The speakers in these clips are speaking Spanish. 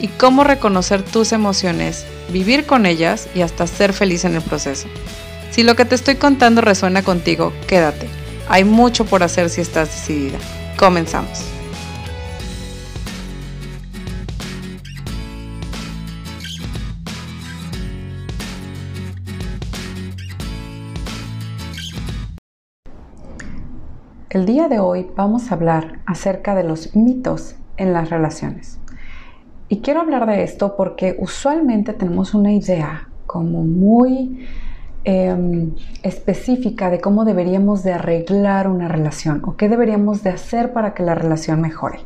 y cómo reconocer tus emociones, vivir con ellas y hasta ser feliz en el proceso. Si lo que te estoy contando resuena contigo, quédate. Hay mucho por hacer si estás decidida. Comenzamos. El día de hoy vamos a hablar acerca de los mitos en las relaciones. Y quiero hablar de esto porque usualmente tenemos una idea como muy em, específica de cómo deberíamos de arreglar una relación o qué deberíamos de hacer para que la relación mejore.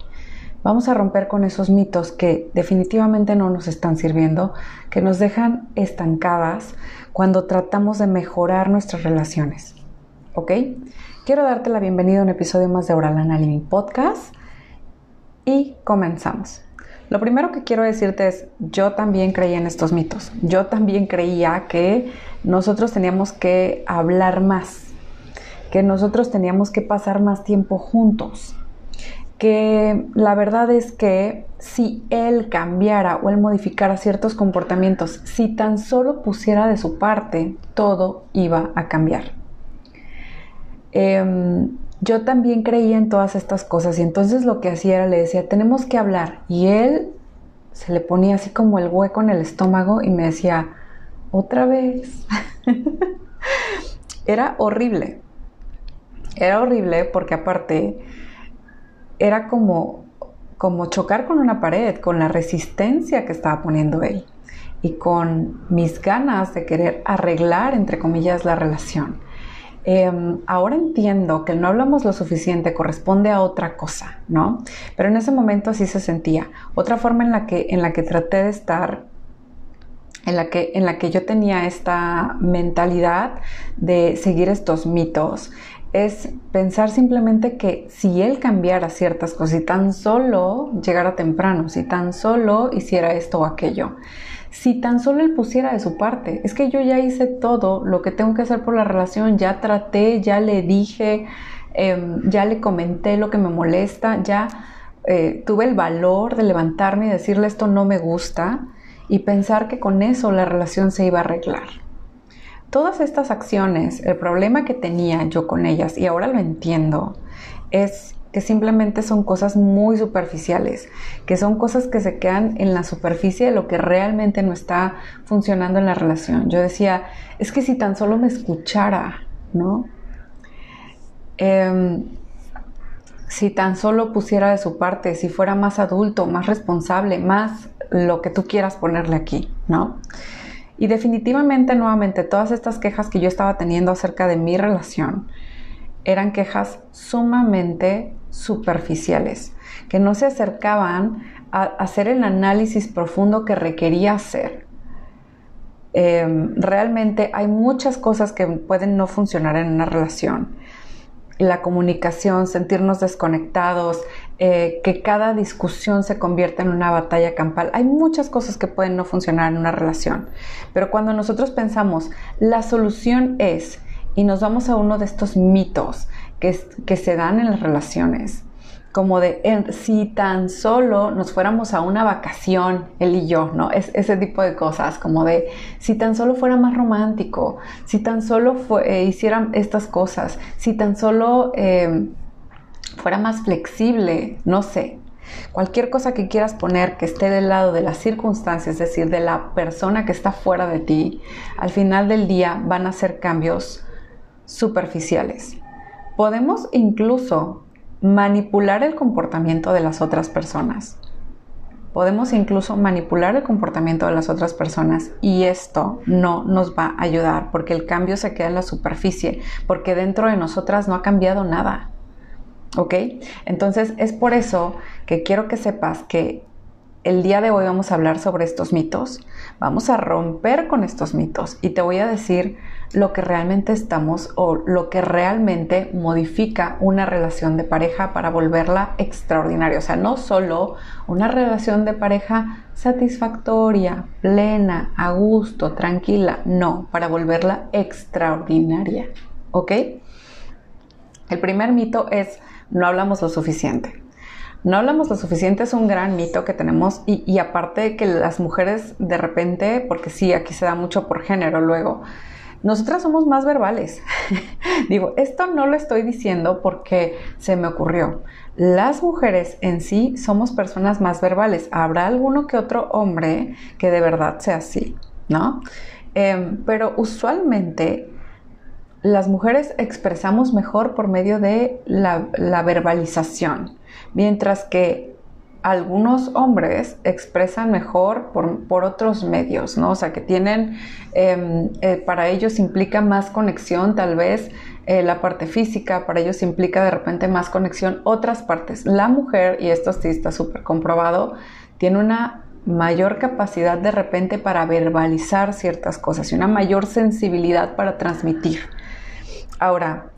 Vamos a romper con esos mitos que definitivamente no nos están sirviendo, que nos dejan estancadas cuando tratamos de mejorar nuestras relaciones. ¿Ok? Quiero darte la bienvenida a un episodio más de Auralana Living Podcast y comenzamos. Lo primero que quiero decirte es, yo también creía en estos mitos. Yo también creía que nosotros teníamos que hablar más, que nosotros teníamos que pasar más tiempo juntos, que la verdad es que si él cambiara o él modificara ciertos comportamientos, si tan solo pusiera de su parte, todo iba a cambiar. Em, yo también creía en todas estas cosas y entonces lo que hacía era le decía, tenemos que hablar. Y él se le ponía así como el hueco en el estómago y me decía, otra vez. era horrible. Era horrible porque aparte era como, como chocar con una pared, con la resistencia que estaba poniendo él y con mis ganas de querer arreglar, entre comillas, la relación. Em, ahora entiendo que el no hablamos lo suficiente corresponde a otra cosa, ¿no? Pero en ese momento así se sentía. Otra forma en la que, en la que traté de estar en la, que, en la que yo tenía esta mentalidad de seguir estos mitos es pensar simplemente que si él cambiara ciertas cosas, y tan solo llegara temprano, si tan solo hiciera esto o aquello, si tan solo él pusiera de su parte. Es que yo ya hice todo lo que tengo que hacer por la relación, ya traté, ya le dije, em, ya le comenté lo que me molesta, ya eh, tuve el valor de levantarme y decirle esto no me gusta y pensar que con eso la relación se iba a arreglar. Todas estas acciones, el problema que tenía yo con ellas, y ahora lo entiendo, es que simplemente son cosas muy superficiales, que son cosas que se quedan en la superficie de lo que realmente no está funcionando en la relación. Yo decía, es que si tan solo me escuchara, ¿no? Em, si tan solo pusiera de su parte, si fuera más adulto, más responsable, más lo que tú quieras ponerle aquí, ¿no? Y definitivamente, nuevamente, todas estas quejas que yo estaba teniendo acerca de mi relación eran quejas sumamente superficiales, que no se acercaban a hacer el análisis profundo que requería hacer. Em, realmente hay muchas cosas que pueden no funcionar en una relación. La comunicación, sentirnos desconectados, eh, que cada discusión se convierta en una batalla campal. Hay muchas cosas que pueden no funcionar en una relación. Pero cuando nosotros pensamos, la solución es, y nos vamos a uno de estos mitos que, se dan en las relaciones, como de si tan solo nos fuéramos a una vacación, él y yo, ¿no? Es, ese tipo de cosas, como de si tan solo fuera más romántico, si tan solo eh, hicieran estas cosas, si tan solo eh, fuera más flexible, no sé. Cualquier cosa que quieras poner que esté del lado de las circunstancias, es decir, de la persona que está fuera de ti, al final del día van a ser cambios superficiales. Podemos incluso manipular el comportamiento de las otras personas. Podemos incluso manipular el comportamiento de las otras personas y esto no nos va a ayudar porque el cambio se queda en la superficie, porque dentro de nosotras no ha cambiado nada. ¿Ok? Entonces es por eso que quiero que sepas que el día de hoy vamos a hablar sobre estos mitos, vamos a romper con estos mitos y te voy a decir lo que realmente estamos o lo que realmente modifica una relación de pareja para volverla extraordinaria. O sea, no solo una relación de pareja satisfactoria, plena, a gusto, tranquila, no, para volverla extraordinaria. ¿Ok? El primer mito es no hablamos lo suficiente. No hablamos lo suficiente es un gran mito que tenemos y, aparte de que las mujeres de repente, porque sí, aquí se da mucho por género luego, nosotras somos más verbales. Digo, esto no lo estoy diciendo porque se me ocurrió. Las mujeres en sí somos personas más verbales. Habrá alguno que otro hombre que de verdad sea así, ¿no? Em, pero usualmente las mujeres expresamos mejor por medio de la verbalización mientras que algunos hombres expresan mejor por, otros medios, ¿no? O sea, que tienen, em, eh, para ellos implica más conexión, tal vez eh, la parte física, para ellos implica de repente más conexión otras partes. La mujer, y esto sí está súper comprobado, tiene una mayor capacidad de repente para verbalizar ciertas cosas y una mayor sensibilidad para transmitir. Ahora,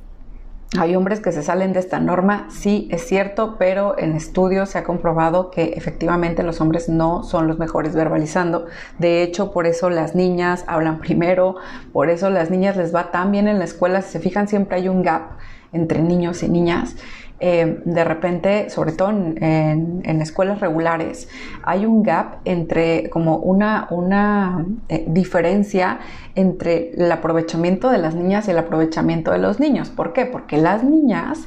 hay hombres que se salen de esta norma, sí es cierto, pero en estudios se ha comprobado que efectivamente los hombres no son los mejores verbalizando. De hecho, por eso las niñas hablan primero, por eso las niñas les va tan bien en la escuela. Si se fijan, siempre hay un gap entre niños y niñas. Eh, de repente, sobre todo en, escuelas regulares, hay un gap entre como una, una eh, diferencia entre el aprovechamiento de las niñas y el aprovechamiento de los niños. ¿Por qué? Porque las niñas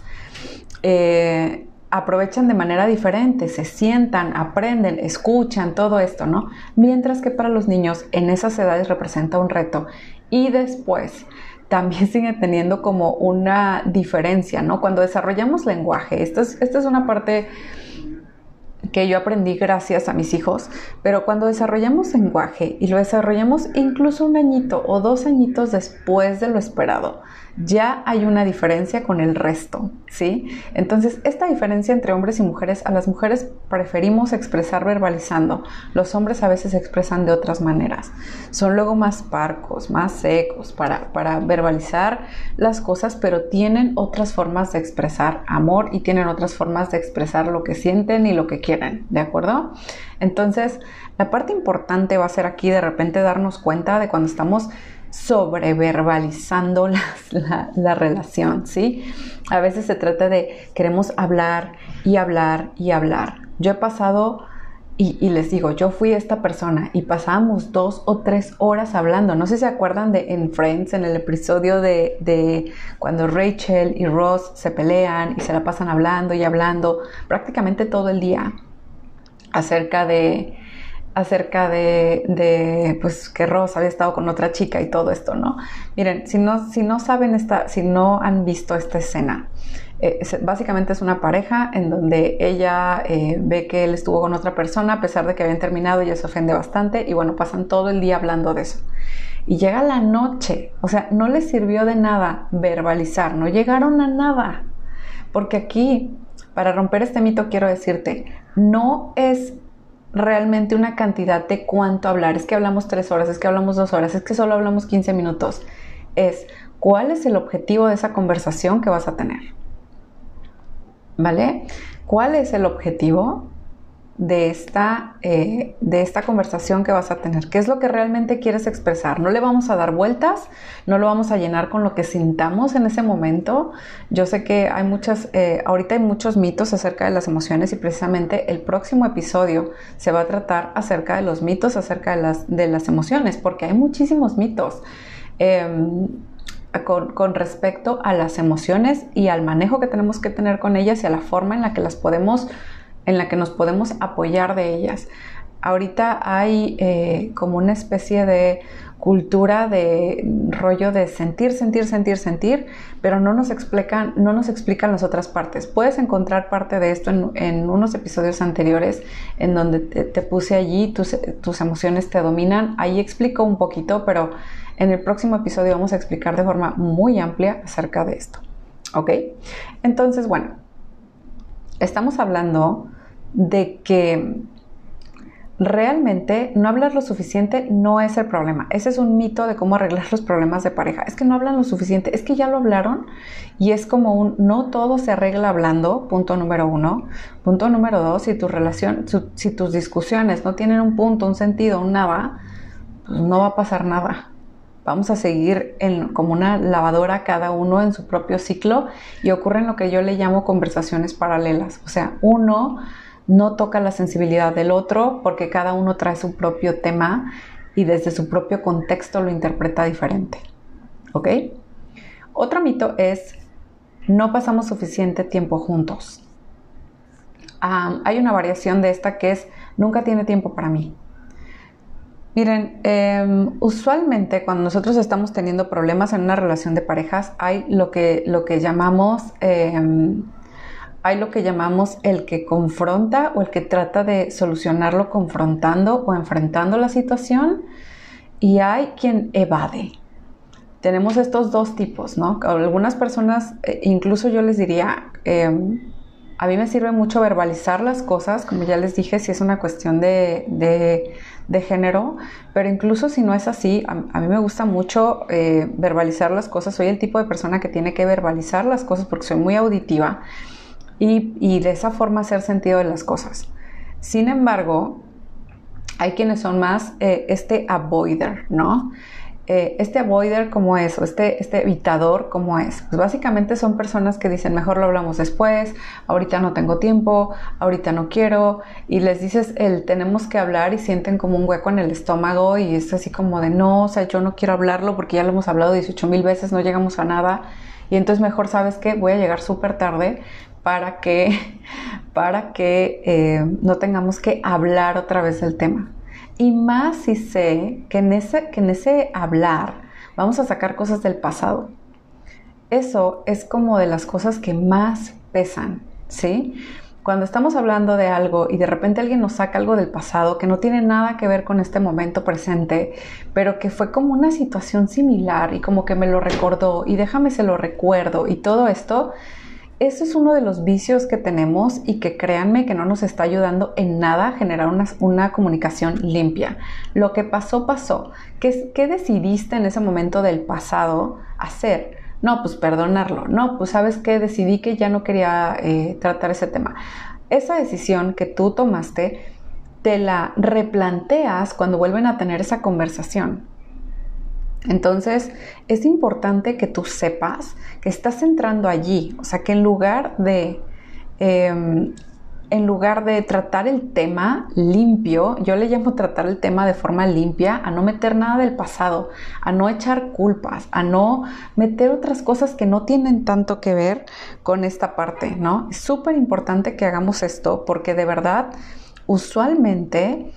eh, aprovechan de manera diferente, se sientan, aprenden, escuchan, todo esto, ¿no? Mientras que para los niños en esas edades representa un reto. Y después, también sigue teniendo como una diferencia, ¿no? Cuando desarrollamos lenguaje, esta es, es una parte que yo aprendí gracias a mis hijos, pero cuando desarrollamos lenguaje y lo desarrollamos incluso un añito o dos añitos después de lo esperado, ya hay una diferencia con el resto, ¿sí? Entonces, esta diferencia entre hombres y mujeres, a las mujeres preferimos expresar verbalizando, los hombres a veces expresan de otras maneras. Son luego más parcos, más secos para, para verbalizar las cosas, pero tienen otras formas de expresar amor y tienen otras formas de expresar lo que sienten y lo que quieren, ¿de acuerdo? Entonces, la parte importante va a ser aquí de repente darnos cuenta de cuando estamos sobreverbalizando la, la, relación, ¿sí? A veces se trata de queremos hablar y hablar y hablar. Yo he pasado, y, les digo, yo fui esta persona y pasábamos dos o tres horas hablando. No sé si se acuerdan de en Friends, en el episodio de, de cuando Rachel y Ross se pelean y se la pasan hablando y hablando prácticamente todo el día acerca de acerca de, pues que Ross había estado con otra chica y todo esto, ¿no? Miren, si no, si no saben esta, si no han visto esta escena, eh, básicamente es una pareja en donde ella eh, ve que él estuvo con otra persona a pesar de que habían terminado, ella se ofende bastante y bueno, pasan todo el día hablando de eso. Y llega la noche, o sea, no les sirvió de nada verbalizar, no llegaron a nada. Porque aquí, para romper este mito, quiero decirte, no es realmente una cantidad de cuánto hablar. Es que hablamos tres horas, es que hablamos dos horas, es que solo hablamos 15 minutos. Es cuál es el objetivo de esa conversación que vas a tener. ¿Vale? ¿Cuál es el objetivo? De esta, eh, de esta conversación que vas a tener. ¿Qué es lo que realmente quieres expresar? No le vamos a dar vueltas, no lo vamos a llenar con lo que sintamos en ese momento. Yo sé que hay muchas, eh, ahorita hay muchos mitos acerca de las emociones y precisamente el próximo episodio se va a tratar acerca de los mitos, acerca de las, de las emociones, porque hay muchísimos mitos. Em, con, con, respecto a las emociones y al manejo que tenemos que tener con ellas y a la forma en la que las podemos en la que nos podemos apoyar de ellas. Ahorita hay eh, como una especie de cultura de rollo de sentir, sentir, sentir, sentir, pero no nos explican, no nos explican las otras partes. Puedes encontrar parte de esto en, unos episodios anteriores en donde te, puse allí, tus, tus, emociones te dominan. Ahí explico un poquito, pero en el próximo episodio vamos a explicar de forma muy amplia acerca de esto. ¿Ok? Entonces, bueno, estamos hablando de que realmente no hablar lo suficiente no es el problema. Ese es un mito de cómo arreglar los problemas de pareja. Es que no hablan lo suficiente, es que ya lo hablaron y es como un no todo se arregla hablando, punto número uno. Punto número dos, si tu relación, si tus discusiones no tienen un punto, un sentido, un nada, pues no va a pasar nada. Vamos a seguir en, como una lavadora cada uno en su propio ciclo y ocurren lo que yo le llamo conversaciones paralelas. O sea, uno no toca la sensibilidad del otro porque cada uno trae su propio tema y desde su propio contexto lo interpreta diferente. ¿Ok? Otro mito es no pasamos suficiente tiempo juntos. hay una variación de esta que es nunca tiene tiempo para mí. Miren, em, usualmente cuando nosotros estamos teniendo problemas en una relación de parejas hay lo que, lo que llamamos em, hay lo que llamamos el que confronta o el que trata de solucionarlo confrontando o enfrentando la situación y hay quien evade. Tenemos estos dos tipos, ¿no? Algunas personas, eh, incluso yo les diría, em, a mí me sirve mucho verbalizar las cosas, como ya les dije, si es una cuestión de, de, género, pero incluso si no es así, a, mí me gusta mucho eh, verbalizar las cosas. Soy el tipo de persona que tiene que verbalizar las cosas porque soy muy auditiva y, de esa forma hacer sentido de las cosas. Sin embargo, hay quienes son más eh, este avoider, ¿no? Eh, este avoider como es, o este, este evitador como es. Pues básicamente son personas que dicen, mejor lo hablamos después, ahorita no tengo tiempo, ahorita no quiero, y les dices el tenemos que hablar y sienten como un hueco en el estómago y es así como de no, o sea, yo no quiero hablarlo porque ya lo hemos hablado 18 mil veces, no llegamos a nada. Y entonces mejor sabes que voy a llegar súper tarde para que, para que eh, no tengamos que hablar otra vez del tema. Y más si sé que en, ese, que en ese hablar vamos a sacar cosas del pasado. Eso es como de las cosas que más pesan, ¿sí? Cuando estamos hablando de algo y de repente alguien nos saca algo del pasado que no tiene nada que ver con este momento presente, pero que fue como una situación similar y como que me lo recordó y déjame se lo recuerdo y todo esto, eso es uno de los vicios que tenemos y que créanme que no nos está ayudando en nada a generar una, comunicación limpia. Lo que pasó, pasó. ¿Qué, ¿Qué, decidiste en ese momento del pasado hacer? No, pues perdonarlo. No, pues sabes que decidí que ya no quería eh, tratar ese tema. Esa decisión que tú tomaste, te la replanteas cuando vuelven a tener esa conversación. Entonces, es importante que tú sepas que estás entrando allí, o sea, que en lugar de... Em, en lugar de tratar el tema limpio, yo le llamo tratar el tema de forma limpia, a no meter nada del pasado, a no echar culpas, a no meter otras cosas que no tienen tanto que ver con esta parte, ¿no? Es súper importante que hagamos esto porque de verdad, usualmente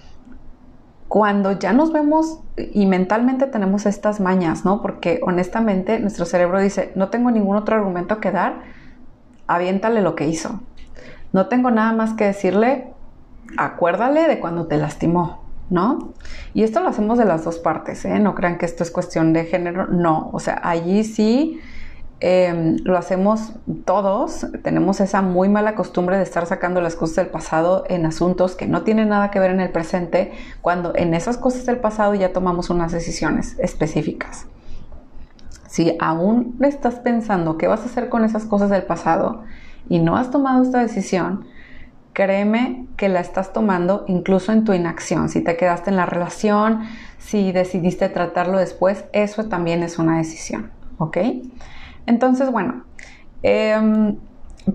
cuando ya nos vemos y mentalmente tenemos estas mañas, ¿no? Porque honestamente nuestro cerebro dice, no tengo ningún otro argumento que dar, aviéntale lo que hizo. No tengo nada más que decirle, acuérdale de cuando te lastimó, ¿no? Y esto lo hacemos de las dos partes, ¿eh? No crean que esto es cuestión de género, no, o sea, allí sí Em, lo hacemos todos, tenemos esa muy mala costumbre de estar sacando las cosas del pasado en asuntos que no tienen nada que ver en el presente, cuando en esas cosas del pasado ya tomamos unas decisiones específicas. Si aún estás pensando qué vas a hacer con esas cosas del pasado y no has tomado esta decisión, créeme que la estás tomando incluso en tu inacción. Si te quedaste en la relación, si decidiste tratarlo después, eso también es una decisión, ¿ok? Entonces, bueno, em,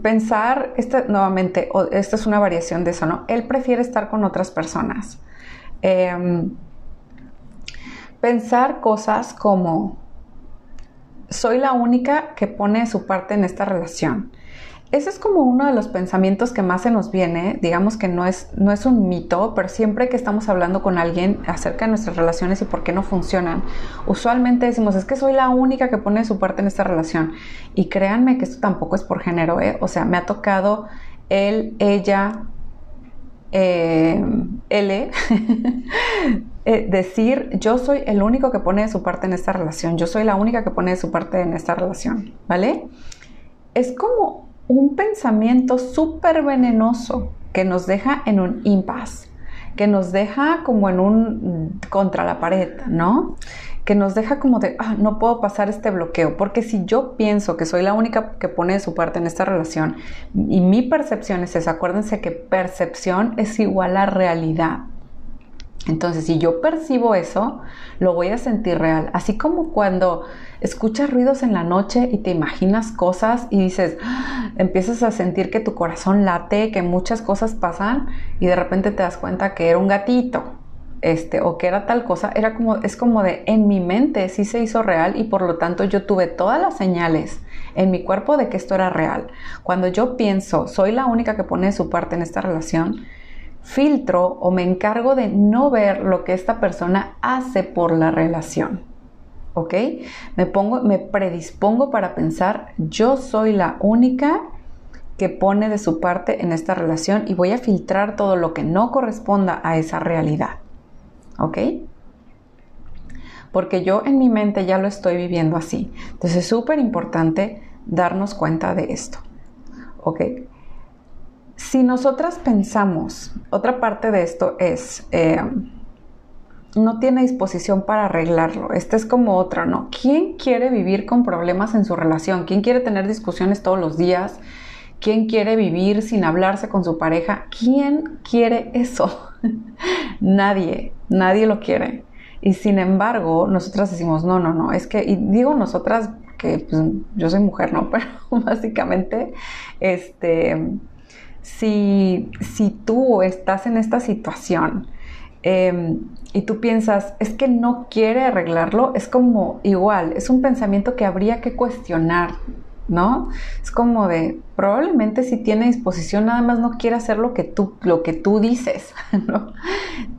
pensar, esta, nuevamente, esta es una variación de eso, ¿no? Él prefiere estar con otras personas. Em, pensar cosas como, soy la única que pone su parte en esta relación. Ese es como uno de los pensamientos que más se nos viene, digamos que no es, no es un mito, pero siempre que estamos hablando con alguien acerca de nuestras relaciones y por qué no funcionan, usualmente decimos, es que soy la única que pone su parte en esta relación. Y créanme que esto tampoco es por género, ¿eh? o sea, me ha tocado él, ella, eh, eh, decir, yo soy el único que pone su parte en esta relación, yo soy la única que pone su parte en esta relación, ¿vale? Es como un pensamiento súper venenoso que nos deja en un impasse. que nos deja como en un contra la pared, ¿no? Que nos deja como de, ah, no puedo pasar este bloqueo, porque si yo pienso que soy la única que pone de su parte en esta relación y mi percepción es esa, acuérdense que percepción es igual a realidad. Entonces, si yo percibo eso, lo voy a sentir real. Así como cuando escuchas ruidos en la noche y te imaginas cosas y dices, ¡ah! empiezas a sentir que tu corazón late, que muchas cosas pasan y de repente te das cuenta que era un gatito, este, o que era tal cosa, era como, es como de en mi mente sí se hizo real y por lo tanto yo tuve todas las señales en mi cuerpo de que esto era real. Cuando yo pienso, soy la única que pone su parte en esta relación, filtro o me encargo de no ver lo que esta persona hace por la relación. ¿Ok? Me pongo, me predispongo para pensar, yo soy la única que pone de su parte en esta relación y voy a filtrar todo lo que no corresponda a esa realidad. ¿Ok? Porque yo en mi mente ya lo estoy viviendo así. Entonces es súper importante darnos cuenta de esto. ¿Ok? Si nosotras pensamos, otra parte de esto es, eh, no tiene disposición para arreglarlo. Esta es como otra, ¿no? ¿Quién quiere vivir con problemas en su relación? ¿Quién quiere tener discusiones todos los días? ¿Quién quiere vivir sin hablarse con su pareja? ¿Quién quiere eso? nadie, nadie lo quiere. Y sin embargo, nosotras decimos, no, no, no, es que, y digo nosotras que pues, yo soy mujer, ¿no? Pero básicamente, este si, si tú estás en esta situación em, y tú piensas, es que no quiere arreglarlo, es como igual, es un pensamiento que habría que cuestionar, ¿no? Es como de, probablemente si tiene disposición, nada más no quiere hacer lo que tú, lo que tú dices, ¿no?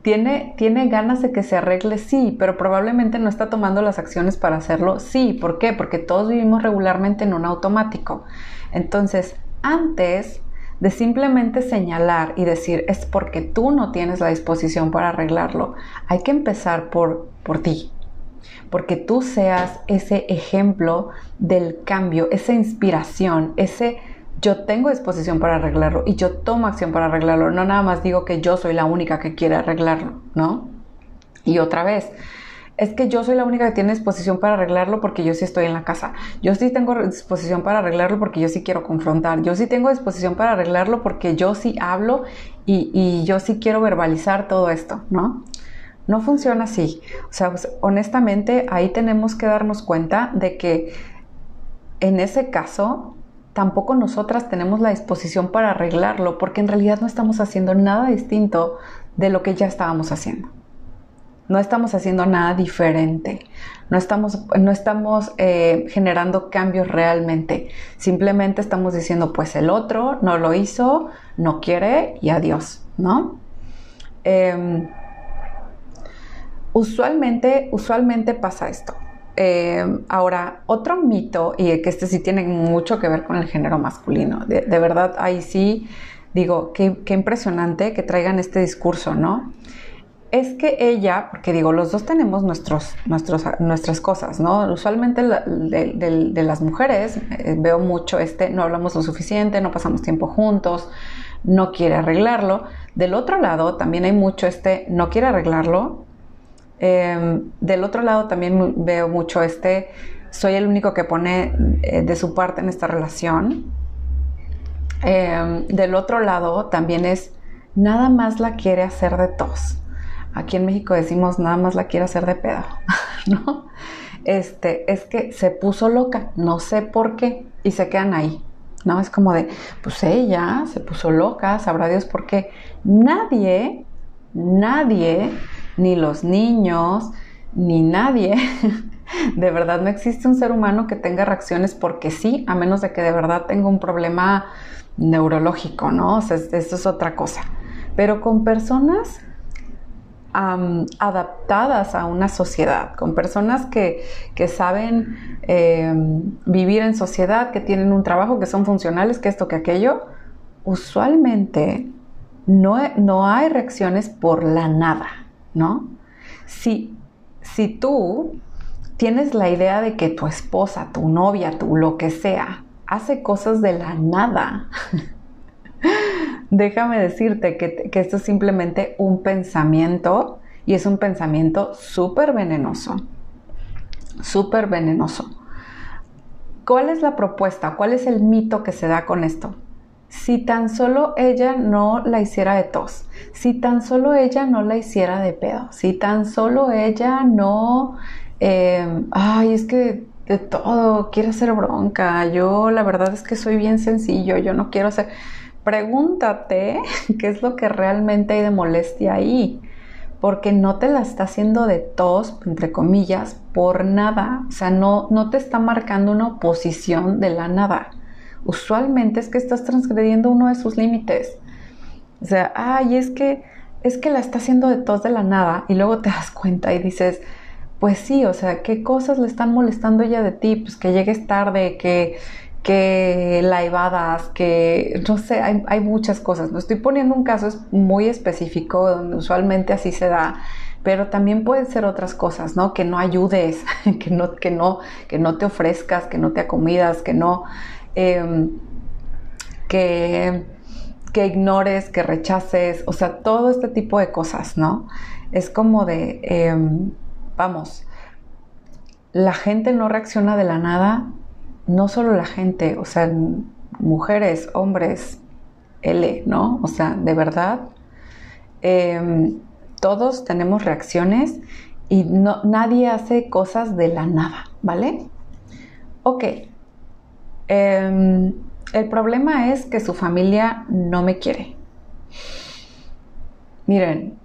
Tiene, tiene ganas de que se arregle, sí, pero probablemente no está tomando las acciones para hacerlo, sí. ¿Por qué? Porque todos vivimos regularmente en un automático. Entonces, antes de simplemente señalar y decir es porque tú no tienes la disposición para arreglarlo. Hay que empezar por, por ti, porque tú seas ese ejemplo del cambio, esa inspiración, ese yo tengo disposición para arreglarlo y yo tomo acción para arreglarlo. No nada más digo que yo soy la única que quiere arreglarlo, ¿no? Y otra vez, es que yo soy la única que tiene disposición para arreglarlo porque yo sí estoy en la casa. Yo sí tengo disposición para arreglarlo porque yo sí quiero confrontar. Yo sí tengo disposición para arreglarlo porque yo sí hablo y, yo sí quiero verbalizar todo esto, ¿no? No funciona así. O sea, pues, honestamente ahí tenemos que darnos cuenta de que en ese caso tampoco nosotras tenemos la disposición para arreglarlo porque en realidad no estamos haciendo nada distinto de lo que ya estábamos haciendo. No estamos haciendo nada diferente. No estamos, no estamos eh, generando cambios realmente. Simplemente estamos diciendo, pues el otro no lo hizo, no quiere y adiós, ¿no? Em, usualmente, usualmente pasa esto. Em, ahora, otro mito, y que este sí tiene mucho que ver con el género masculino. De, verdad, ahí sí digo, qué, qué impresionante que traigan este discurso, ¿no? Es que ella, porque digo, los dos tenemos nuestros, nuestros, nuestras cosas, ¿no? Usualmente de, las mujeres eh, veo mucho este, no hablamos lo suficiente, no pasamos tiempo juntos, no quiere arreglarlo. Del otro lado también hay mucho este, no quiere arreglarlo. Em, del otro lado también veo mucho este, soy el único que pone eh, de su parte en esta relación. Em, del otro lado también es, nada más la quiere hacer de tos. Aquí en México decimos nada más la quiere hacer de pedo, ¿no? Este, es que se puso loca, no sé por qué, y se quedan ahí, ¿no? Es como de, pues ella se puso loca, sabrá Dios por qué. Nadie, nadie, ni los niños, ni nadie, de verdad no existe un ser humano que tenga reacciones porque sí, a menos de que de verdad tenga un problema neurológico, ¿no? O sea, eso es otra cosa. Pero con personas adaptadas a una sociedad, con personas que, saben em, vivir en sociedad, que tienen un trabajo, que son funcionales, que esto, que aquello, usualmente no, no hay reacciones por la nada, ¿no? Si, si tú tienes la idea de que tu esposa, tu novia, tu lo que sea, hace cosas de la nada, déjame decirte que, esto es simplemente un pensamiento y es un pensamiento súper venenoso, súper venenoso. ¿Cuál es la propuesta? ¿Cuál es el mito que se da con esto? Si tan solo ella no la hiciera de tos, si tan solo ella no la hiciera de pedo, si tan solo ella no, eh, ay, es que de todo, quiere hacer bronca, yo la verdad es que soy bien sencillo, yo no quiero hacer... Pregúntate qué es lo que realmente hay de molestia ahí, porque no te la está haciendo de tos, entre comillas, por nada, o sea, no, no te está marcando una oposición de la nada. Usualmente es que estás transgrediendo uno de sus límites. O sea, ay, es que es que la está haciendo de tos de la nada y luego te das cuenta y dices, pues sí, o sea, ¿qué cosas le están molestando ella de ti? Pues que llegues tarde, que, que la evadas, que no sé, hay, muchas cosas. No estoy poniendo un caso muy específico donde usualmente así se da, pero también pueden ser otras cosas, ¿no? Que no ayudes, que no, que no, que no te ofrezcas, que no te acomidas, que no, em, que, que ignores, que rechaces, o sea, todo este tipo de cosas, ¿no? Es como de em, vamos, la gente no reacciona de la nada, no solo la gente, o sea, mujeres, hombres, L, ¿no? O sea, de verdad, em, todos tenemos reacciones y no, nadie hace cosas de la nada, ¿vale? Ok. Em, el problema es que su familia no me quiere. Miren,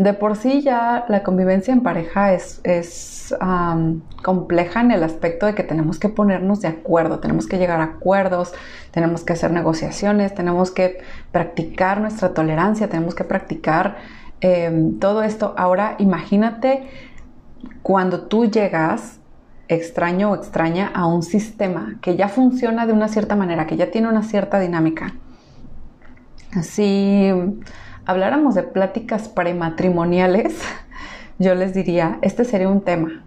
de por sí ya la convivencia en pareja es, compleja en el aspecto de que tenemos que ponernos de acuerdo, tenemos que llegar a acuerdos, tenemos que hacer negociaciones, tenemos que practicar nuestra tolerancia, tenemos que practicar em, todo esto. Ahora imagínate cuando tú llegas extraño o extraña a un sistema que ya funciona de una cierta manera, que ya tiene una cierta dinámica. Así habláramos de pláticas prematrimoniales, yo les diría, este sería un tema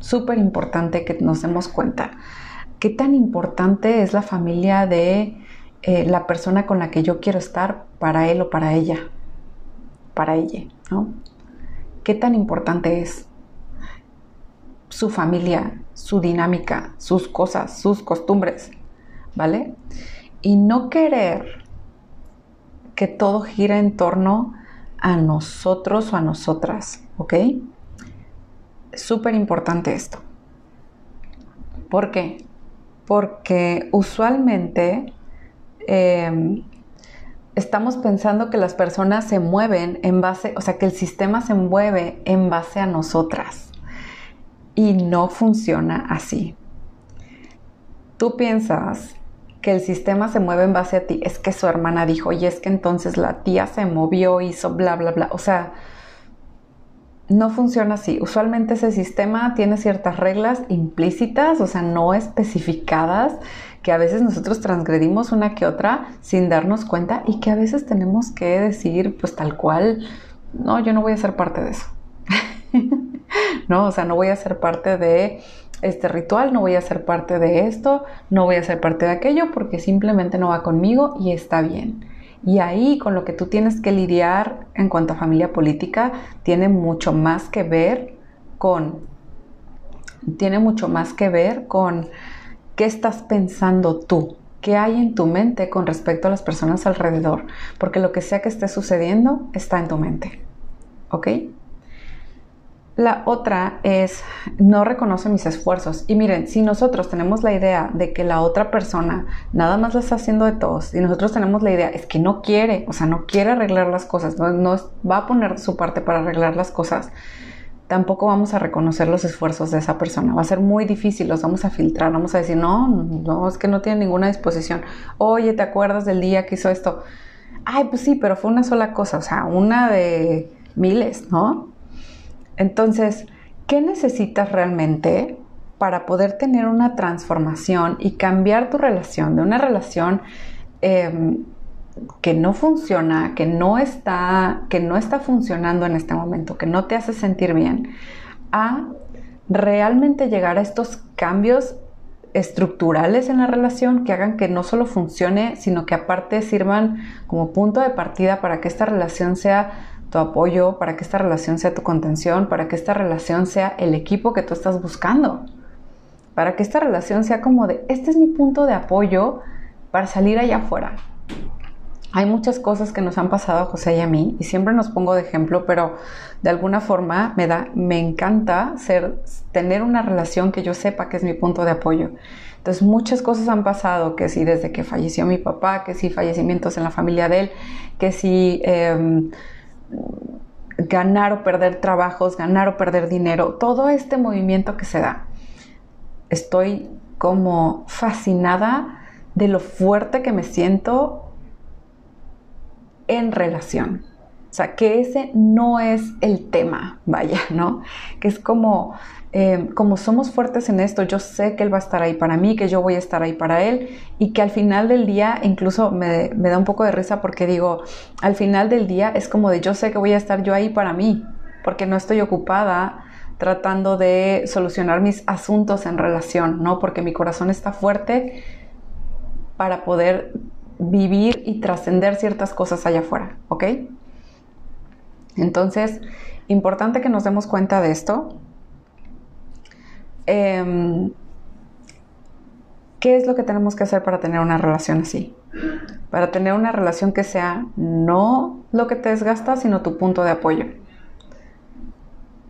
súper importante que nos demos cuenta. ¿Qué tan importante es la familia de eh, la persona con la que yo quiero estar para él o para ella? Para ella, ¿no? ¿Qué tan importante es su familia, su dinámica, sus cosas, sus costumbres? ¿Vale? Y no querer que todo gira en torno a nosotros o a nosotras, ¿ok? Súper importante esto. ¿Por qué? Porque usualmente em, estamos pensando que las personas se mueven en base, o sea, que el sistema se mueve en base a nosotras. Y no funciona así. Tú piensas que el sistema se mueve en base a ti, es que su hermana dijo, y es que entonces la tía se movió, hizo bla, bla, bla. O sea, no funciona así. Usualmente ese sistema tiene ciertas reglas implícitas, o sea, no especificadas, que a veces nosotros transgredimos una que otra sin darnos cuenta y que a veces tenemos que decir, pues tal cual, no, yo no voy a ser parte de eso. no, o sea, no voy a ser parte de este ritual, no voy a ser parte de esto, no voy a ser parte de aquello porque simplemente no va conmigo y está bien. Y ahí con lo que tú tienes que lidiar en cuanto a familia política tiene mucho más que ver con tiene mucho más que ver con qué estás pensando tú, qué hay en tu mente con respecto a las personas alrededor, porque lo que sea que esté sucediendo está en tu mente. ¿Ok? La otra es, no reconoce mis esfuerzos. Y miren, si nosotros tenemos la idea de que la otra persona nada más la está haciendo de todos, y nosotros tenemos la idea, es que no quiere, o sea, no quiere arreglar las cosas, no, va a poner su parte para arreglar las cosas, tampoco vamos a reconocer los esfuerzos de esa persona. Va a ser muy difícil, los vamos a filtrar, vamos a decir, no, no, es que no tiene ninguna disposición. Oye, ¿te acuerdas del día que hizo esto? Ay, pues sí, pero fue una sola cosa, o sea, una de miles, ¿no? Entonces, ¿qué necesitas realmente para poder tener una transformación y cambiar tu relación de una relación em, que no funciona, que no está, que no está funcionando en este momento, que no te hace sentir bien, a realmente llegar a estos cambios estructurales en la relación que hagan que no solo funcione, sino que aparte sirvan como punto de partida para que esta relación sea tu apoyo, para que esta relación sea tu contención, para que esta relación sea el equipo que tú estás buscando, para que esta relación sea como de, este es mi punto de apoyo para salir allá afuera. Hay muchas cosas que nos han pasado a José y a mí y siempre nos pongo de ejemplo, pero de alguna forma me da, me encanta ser, tener una relación que yo sepa que es mi punto de apoyo. Entonces muchas cosas han pasado, que si desde que falleció mi papá, que si fallecimientos en la familia de él, que si em, ganar o perder trabajos, ganar o perder dinero, todo este movimiento que se da. Estoy como fascinada de lo fuerte que me siento en relación. O sea, que ese no es el tema, vaya, ¿no? Que es como, eh, como somos fuertes en esto, yo sé que Él va a estar ahí para mí, que yo voy a estar ahí para Él y que al final del día, incluso me, me da un poco de risa porque digo, al final del día es como de yo sé que voy a estar yo ahí para mí, porque no estoy ocupada tratando de solucionar mis asuntos en relación, ¿no? Porque mi corazón está fuerte para poder vivir y trascender ciertas cosas allá afuera, ¿ok? Entonces, importante que nos demos cuenta de esto. Em, ¿Qué es lo que tenemos que hacer para tener una relación así? Para tener una relación que sea no lo que te desgasta, sino tu punto de apoyo.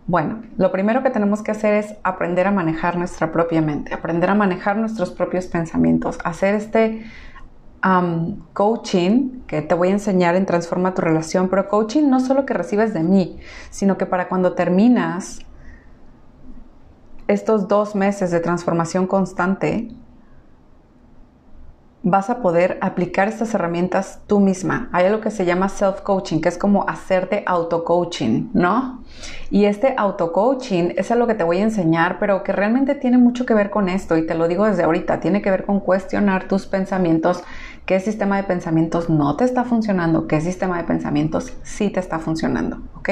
Bueno, lo primero que tenemos que hacer es aprender a manejar nuestra propia mente, aprender a manejar nuestros propios pensamientos, hacer este coaching que te voy a enseñar en Transforma tu relación, pero coaching no solo que recibes de mí, sino que para cuando terminas estos dos meses de transformación constante, vas a poder aplicar estas herramientas tú misma. Hay algo que se llama self-coaching, que es como hacerte auto-coaching, ¿no? Y este auto-coaching es algo que te voy a enseñar, pero que realmente tiene mucho que ver con esto, y te lo digo desde ahorita, tiene que ver con cuestionar tus pensamientos, qué sistema de pensamientos no te está funcionando, qué sistema de pensamientos sí te está funcionando, ¿ok?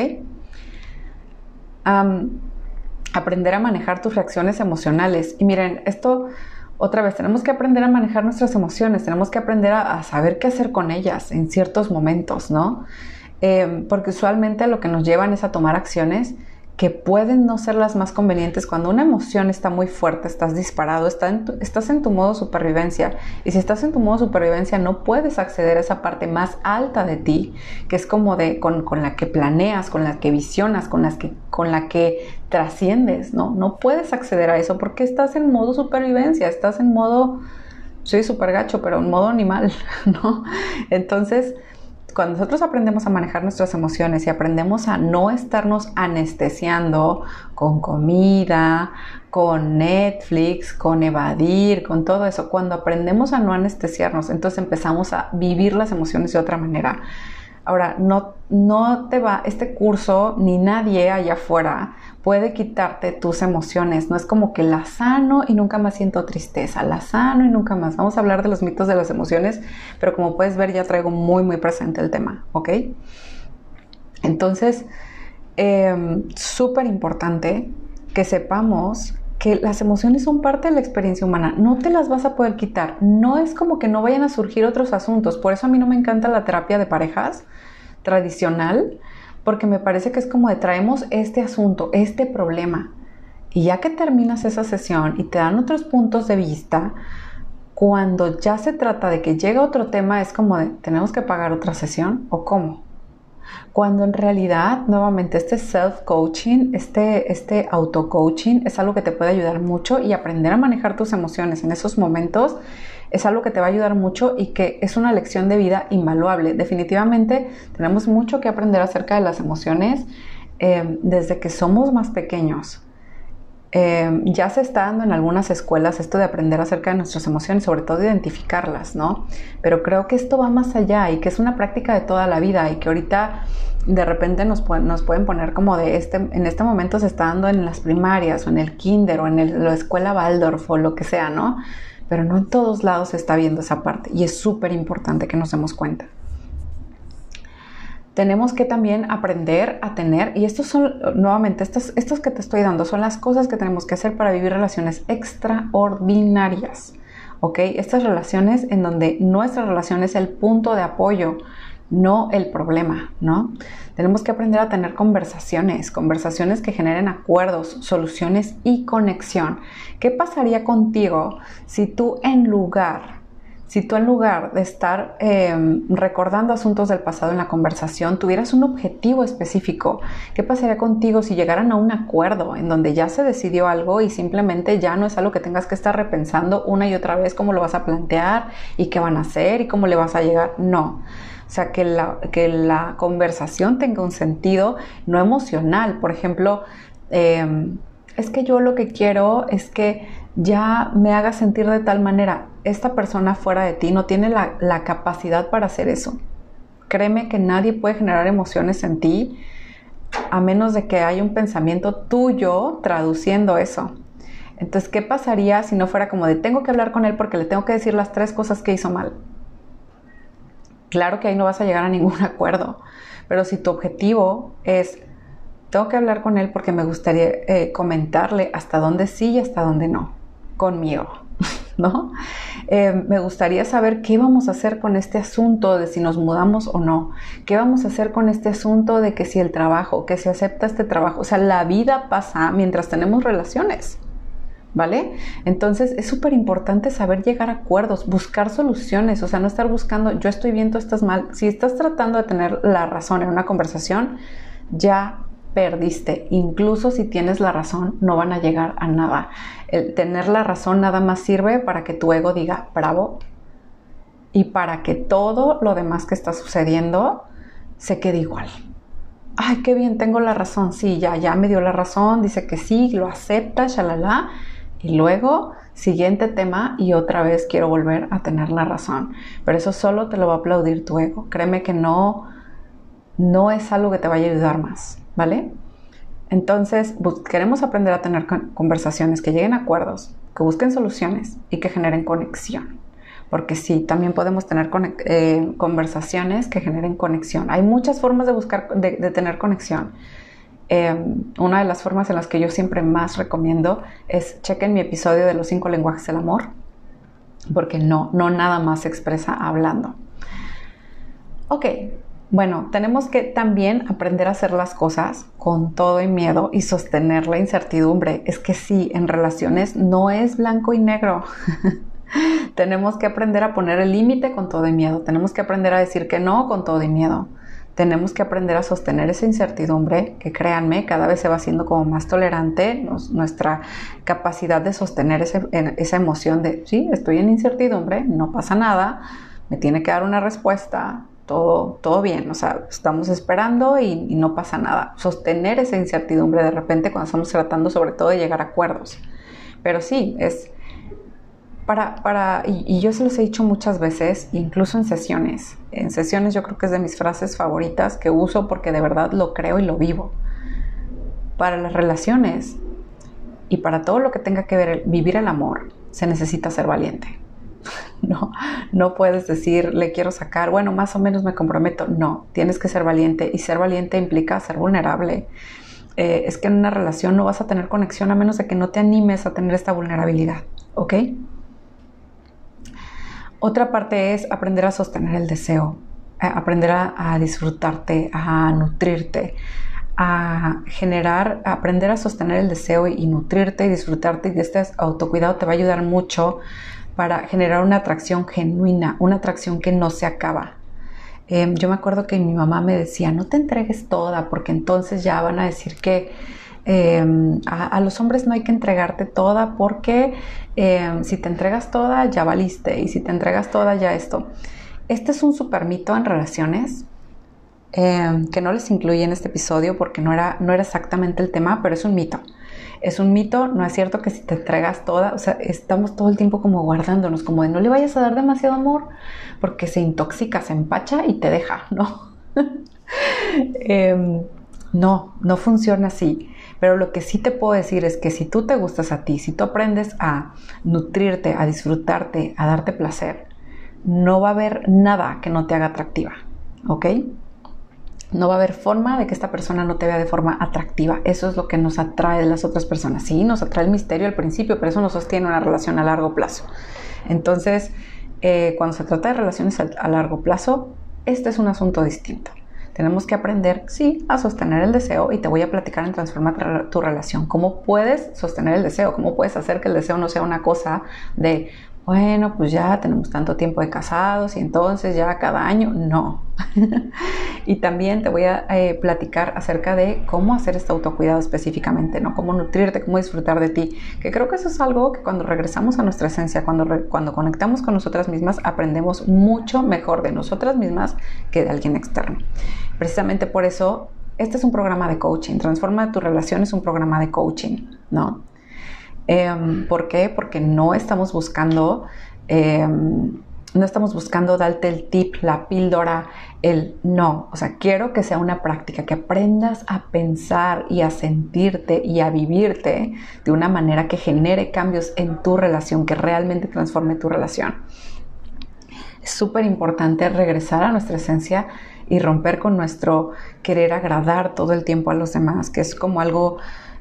Aprender a manejar tus reacciones emocionales. Y miren, esto otra vez, tenemos que aprender a manejar nuestras emociones, tenemos que aprender a, saber qué hacer con ellas en ciertos momentos, ¿no? Eh, porque usualmente lo que nos llevan es a tomar acciones que pueden no ser las más convenientes cuando una emoción está muy fuerte, estás disparado, estás en tu modo supervivencia. Y si estás en tu modo supervivencia, no puedes acceder a esa parte más alta de ti, que es como de con, la que planeas, con la que visionas, con, las que, con la que trasciendes, ¿no? No puedes acceder a eso porque estás en modo supervivencia, estás en modo, soy súper gacho, pero en modo animal, ¿no? Entonces, cuando nosotros aprendemos a manejar nuestras emociones y aprendemos a no estarnos anestesiando con comida, con Netflix, con evadir, con todo eso, cuando aprendemos a no anestesiarnos, entonces empezamos a vivir las emociones de otra manera. Ahora, no, no te va, este curso ni nadie allá afuera puede quitarte tus emociones. No es como que la sano y nunca más siento tristeza, la sano y nunca más. Vamos a hablar de los mitos de las emociones, pero como puedes ver ya traigo muy, muy presente el tema, ¿ok? Entonces, em, súper importante que sepamos que las emociones son parte de la experiencia humana, no te las vas a poder quitar, no es como que no vayan a surgir otros asuntos, por eso a mí no me encanta la terapia de parejas tradicional, porque me parece que es como de traemos este asunto, este problema, y ya que terminas esa sesión y te dan otros puntos de vista, cuando ya se trata de que llega otro tema, es como de, ¿tenemos que pagar otra sesión o cómo? Cuando en realidad, nuevamente, este self-coaching, este, este auto-coaching es algo que te puede ayudar mucho y aprender a manejar tus emociones en esos momentos es algo que te va a ayudar mucho y que es una lección de vida invaluable. Definitivamente tenemos mucho que aprender acerca de las emociones eh, desde que somos más pequeños. Eh, ya se está dando en algunas escuelas esto de aprender acerca de nuestras emociones, sobre todo identificarlas, ¿no? Pero creo que esto va más allá y que es una práctica de toda la vida y que ahorita de repente nos, nos pueden poner como de este, en este momento se está dando en las primarias o en el kinder o en la escuela Waldorf o lo que sea, ¿no? Pero no en todos lados se está viendo esa parte y es súper importante que nos demos cuenta. tenemos que también aprender a tener, y estos son, nuevamente, estos, que te estoy dando son las cosas que tenemos que hacer para vivir relaciones extraordinarias. Estas relaciones en donde nuestra relación es el punto de apoyo, no el problema, ¿no? Tenemos que aprender a tener conversaciones, conversaciones que generen acuerdos, soluciones y conexión. ¿Qué pasaría contigo si tú en lugar si tú en lugar de estar em, recordando asuntos del pasado en la conversación, tuvieras un objetivo específico, ¿qué pasaría contigo si llegaran a un acuerdo en donde ya se decidió algo y simplemente ya no es algo que tengas que estar repensando una y otra vez cómo lo vas a plantear y qué van a hacer y cómo le vas a llegar? No. O sea, que la, que la conversación tenga un sentido no emocional. Por ejemplo, em, es que yo lo que quiero es que ya me haga sentir de tal manera. Esta persona fuera de ti no tiene la, capacidad para hacer eso. Créeme que nadie puede generar emociones en ti a menos de que haya un pensamiento tuyo traduciendo eso. Entonces, ¿qué pasaría si no fuera como de tengo que hablar con él porque le tengo que decir las tres cosas que hizo mal? Claro que ahí no vas a llegar a ningún acuerdo, pero si tu objetivo es tengo que hablar con él porque me gustaría eh, comentarle hasta dónde sí y hasta dónde no, conmigo, ¿no? Eh, me gustaría saber qué vamos a hacer con este asunto de si nos mudamos o no, qué vamos a hacer con este asunto de que si el trabajo, que si acepta este trabajo, o sea, la vida pasa mientras tenemos relaciones. ¿Vale? Entonces es súper importante saber llegar a acuerdos, buscar soluciones, o sea, no estar buscando, yo estoy bien, tú estás mal. Si estás tratando de tener la razón en una conversación, ya perdiste. Incluso si tienes la razón, no van a llegar a nada. El tener la razón nada más sirve para que tu ego diga bravo y para que todo lo demás que está sucediendo se quede igual. Ay, qué bien, tengo la razón. Sí, ya, ya me dio la razón. Dice que sí, lo acepta, shalala. Y luego, siguiente tema, y otra vez quiero volver a tener la razón. Pero eso solo te lo va a aplaudir tu ego. Créeme que no, no es algo que te vaya a ayudar más. ¿vale? Entonces, queremos aprender a tener conversaciones que lleguen a acuerdos, que busquen soluciones y que generen conexión. Porque sí, también podemos tener eh, conversaciones que generen conexión. Hay muchas formas de buscar, de, tener conexión. Em, una de las formas en las que yo siempre más recomiendo es chequen mi episodio de los cinco lenguajes del amor, porque no, no nada más se expresa hablando. Ok, bueno, tenemos que también aprender a hacer las cosas con todo y miedo y sostener la incertidumbre. Es que sí, en relaciones no es blanco y negro. tenemos que aprender a poner el límite con todo y miedo. Tenemos que aprender a decir que no con todo y miedo. Tenemos que aprender a sostener esa incertidumbre, que créanme, cada vez se va haciendo como más tolerante nuestra capacidad de sostener esa emoción de, sí, estoy en incertidumbre, no pasa nada, me tiene que dar una respuesta, todo, todo bien, o sea, estamos esperando y, no pasa nada. Sostener esa incertidumbre de repente cuando estamos tratando sobre todo de llegar a acuerdos. Pero sí, es para, para y, y, yo se los he dicho muchas veces, incluso en sesiones. En sesiones yo creo que es de mis frases favoritas que uso porque de verdad lo creo y lo vivo. Para las relaciones y para todo lo que tenga que ver vivir el amor, se necesita ser valiente. No, no puedes decir, le quiero sacar, bueno, más o menos me comprometo. No, tienes que ser valiente y ser valiente implica ser vulnerable. Eh, es que en una relación no vas a tener conexión a menos de que no te animes a tener esta vulnerabilidad, ¿ok? Otra parte es aprender a sostener el deseo, aprender a, disfrutarte, a nutrirte, a generar, aprender a sostener el deseo y, nutrirte y disfrutarte y este autocuidado te va a ayudar mucho para generar una atracción genuina, una atracción que no se acaba. Em, yo me acuerdo que mi mamá me decía, no te entregues toda, porque entonces ya van a decir que em, a, los hombres no hay que entregarte toda, porque em, si te entregas toda, ya valiste, y si te entregas toda, ya esto. Este es un super mito en relaciones. que no les incluí en este episodio porque no era, no era exactamente el tema, pero es un mito es un mito, no es cierto que si te entregas toda, o sea, estamos todo el tiempo como guardándonos, como de no le vayas a dar demasiado amor, porque se intoxica, se empacha y te deja, ¿no? Em, no, no funciona así. Pero lo que sí te puedo decir es que si tú te gustas a ti, si tú aprendes a nutrirte, a disfrutarte, a darte placer, no va a haber nada que no te haga atractiva, ¿ok? No va a haber forma de que esta persona no te vea de forma atractiva. Eso es lo que nos atrae de las otras personas. Sí, nos atrae el misterio al principio, pero eso nos sostiene una relación a largo plazo. Entonces, eh, cuando se trata de relaciones a largo plazo, este es un asunto distinto. Tenemos que aprender, sí, a sostener el deseo y te voy a platicar en transformar tu relación. ¿Cómo puedes sostener el deseo? ¿Cómo puedes hacer que el deseo no sea una cosa de, bueno, pues ya tenemos tanto tiempo de casados y entonces ya cada año, no. y también te voy a eh, platicar acerca de cómo hacer este autocuidado específicamente, ¿no? Cómo nutrirte, cómo disfrutar de ti, que creo que eso es algo que cuando regresamos a nuestra esencia, cuando, cuando conectamos con nosotras mismas, aprendemos mucho mejor de nosotras mismas que de alguien externo. Precisamente por eso, este es un programa de coaching, Transforma tu relación es un programa de coaching, ¿no? Em, ¿Por qué? Porque no estamos buscando, em, no estamos buscando darte el tip, la píldora, el no. O sea, quiero que sea una práctica, que aprendas a pensar y a sentirte y a vivirte de una manera que genere cambios en tu relación, que realmente transforme tu relación. Es súper importante regresar a nuestra esencia y romper con nuestro querer agradar todo el tiempo a los demás, que es como algo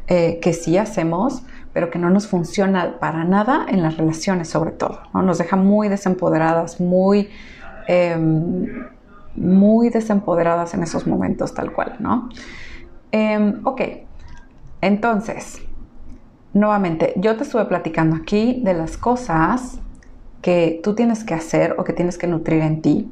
eh, que sí hacemos, pero que no nos funciona para nada en las relaciones sobre todo. ¿no? Nos deja muy desempoderadas, muy, em, muy desempoderadas en esos momentos tal cual, ¿no? Em, ok, entonces, nuevamente, yo te estuve platicando aquí de las cosas que tú tienes que hacer o que tienes que nutrir en ti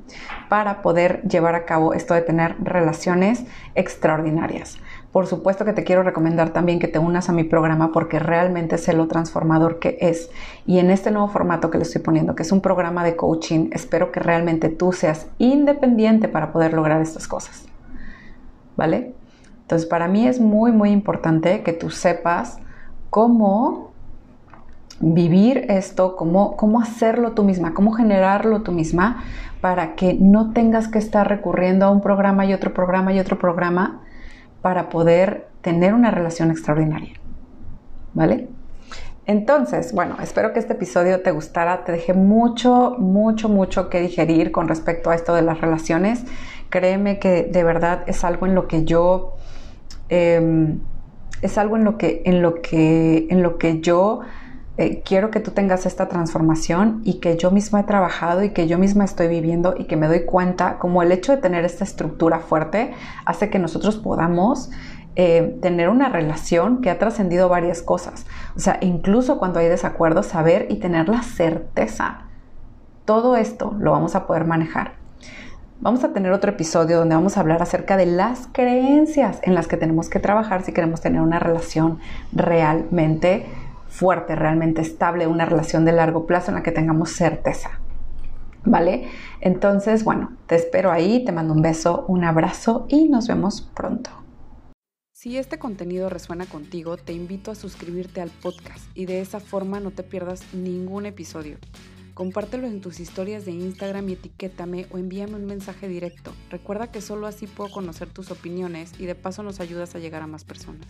para poder llevar a cabo esto de tener relaciones extraordinarias. Por supuesto que te quiero recomendar también que te unas a mi programa porque realmente sé lo transformador que es. Y en este nuevo formato que le estoy poniendo, que es un programa de coaching, espero que realmente tú seas independiente para poder lograr estas cosas. ¿Vale? Entonces, para mí es muy, muy importante que tú sepas cómo vivir esto, cómo, cómo hacerlo tú misma, cómo generarlo tú misma para que no tengas que estar recurriendo a un programa y otro programa y otro programa para poder tener una relación extraordinaria. ¿Vale? Entonces, bueno, espero que este episodio te gustara, te dejé mucho, mucho, mucho que digerir con respecto a esto de las relaciones. Créeme que de verdad es algo en lo que yo, em, es algo en lo que, en lo que, en lo que yo eh, quiero que tú tengas esta transformación y que yo misma he trabajado y que yo misma estoy viviendo y que me doy cuenta como el hecho de tener esta estructura fuerte hace que nosotros podamos eh, tener una relación que ha trascendido varias cosas. O sea, incluso cuando hay desacuerdos, saber y tener la certeza. Todo esto lo vamos a poder manejar. Vamos a tener otro episodio donde vamos a hablar acerca de las creencias en las que tenemos que trabajar si queremos tener una relación realmente fuerte, realmente estable, una relación de largo plazo en la que tengamos certeza. ¿Vale? Entonces, bueno, te espero ahí, te mando un beso, un abrazo y nos vemos pronto. Si este contenido resuena contigo, te invito a suscribirte al podcast y de esa forma no te pierdas ningún episodio. Compártelo en tus historias de Instagram y etiquétame o envíame un mensaje directo. Recuerda que solo así puedo conocer tus opiniones y de paso nos ayudas a llegar a más personas.